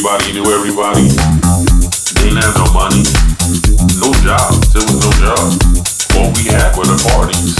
everybody knew everybody. They didn't have no money, no jobs. There was no jobs. All we had were the parties.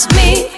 It's me.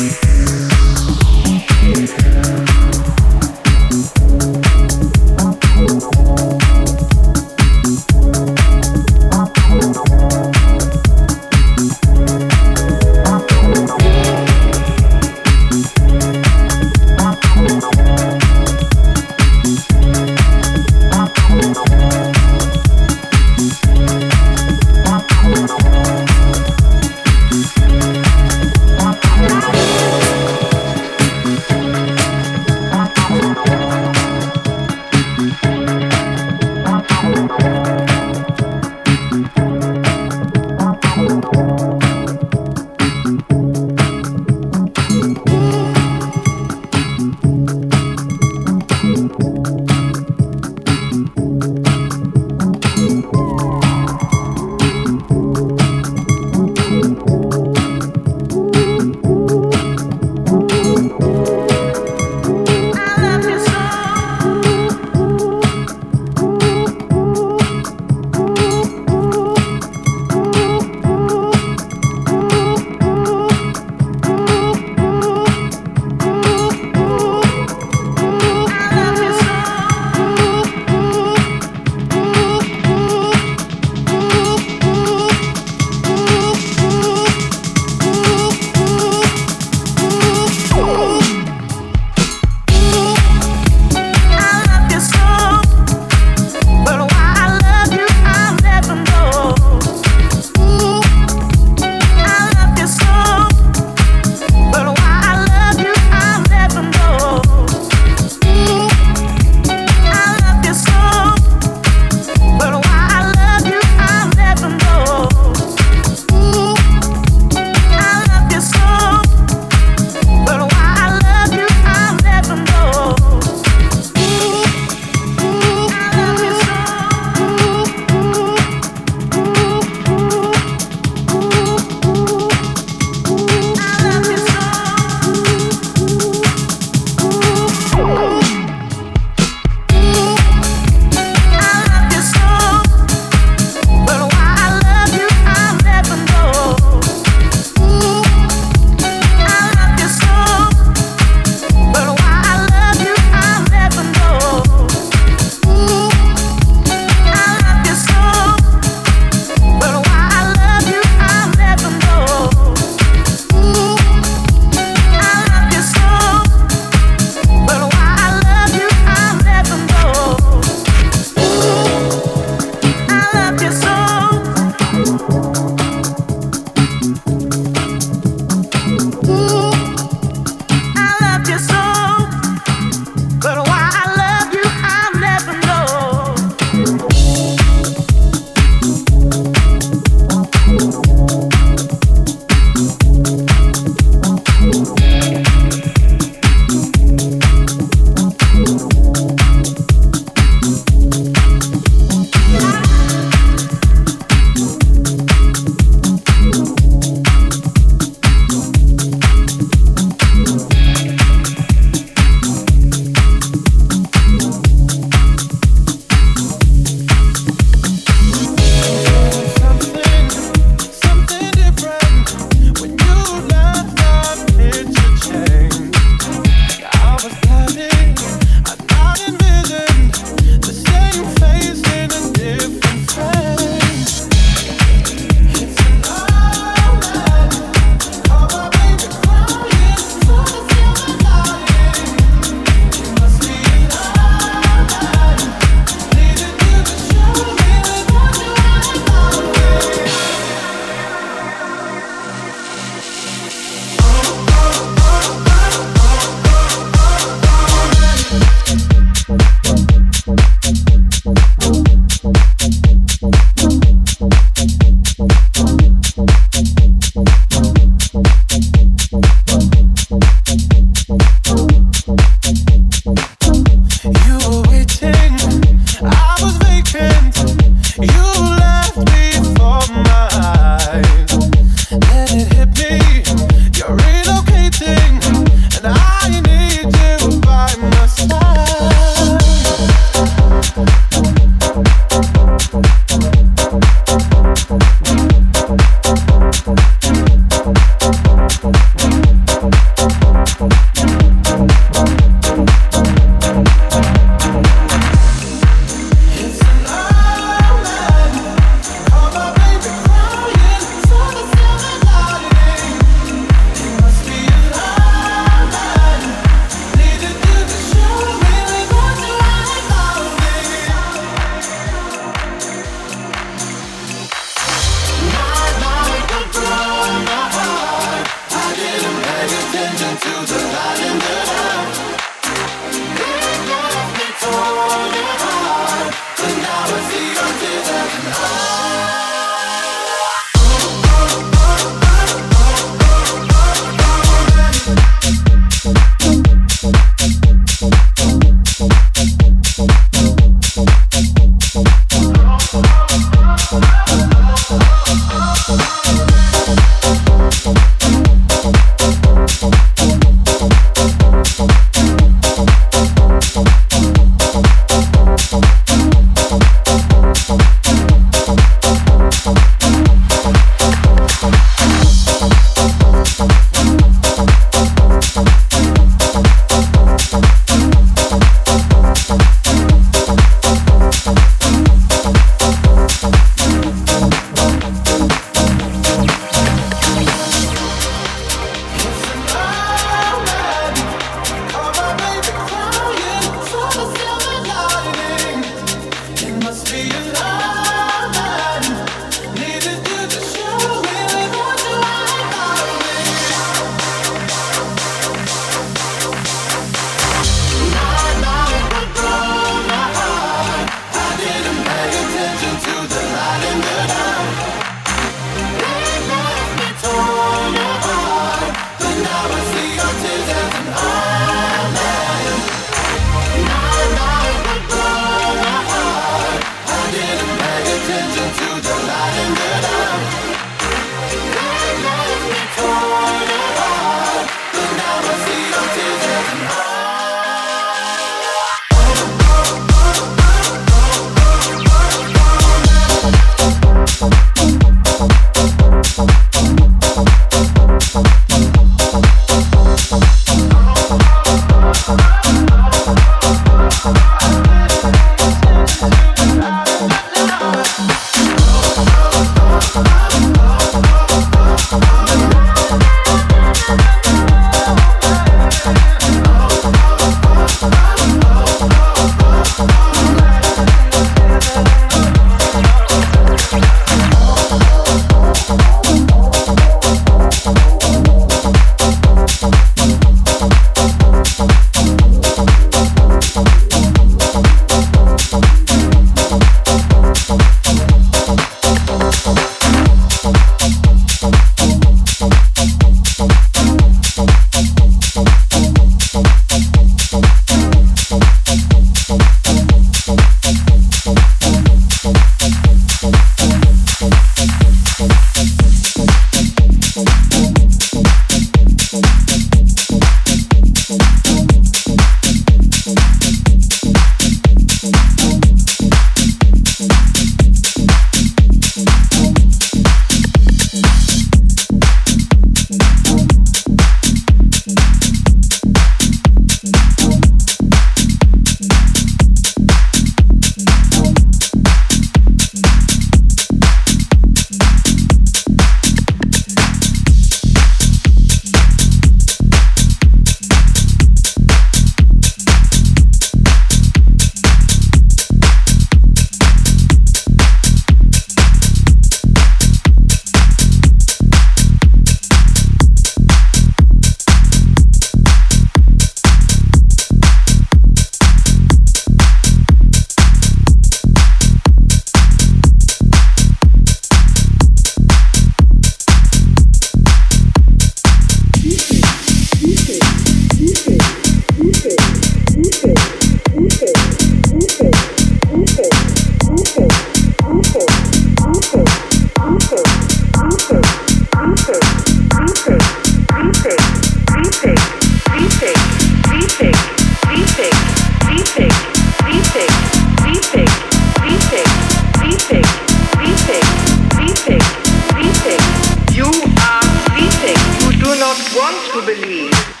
do not want to believe.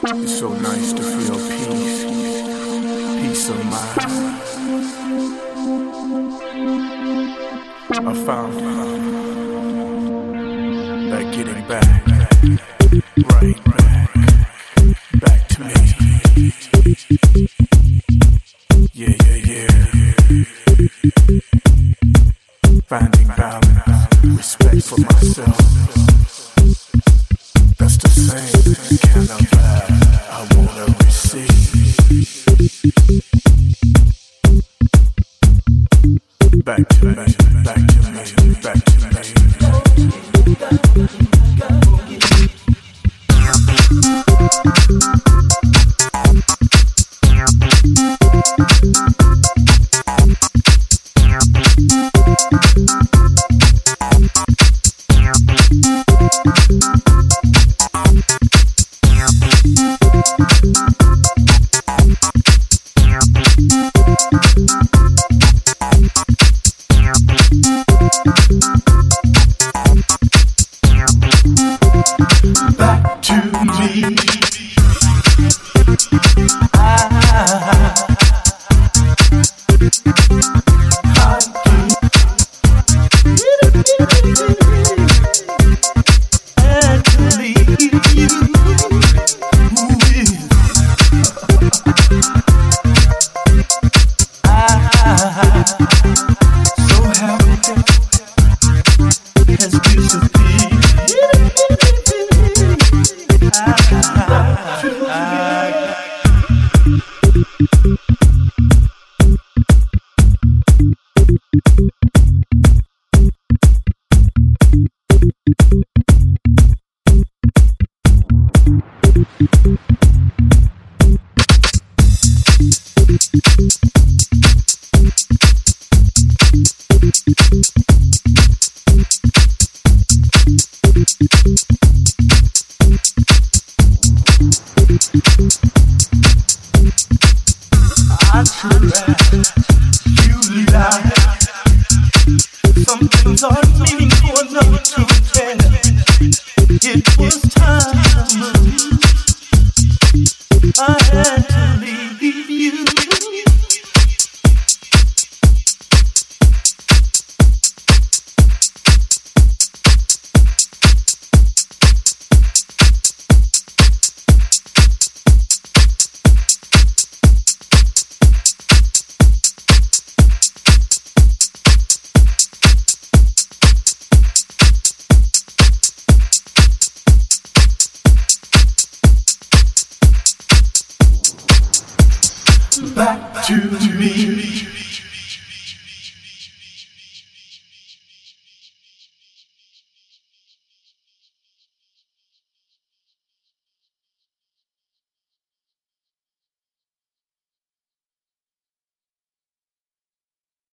It's so nice to feel peace, peace of mind. I found that getting back right. Back to me.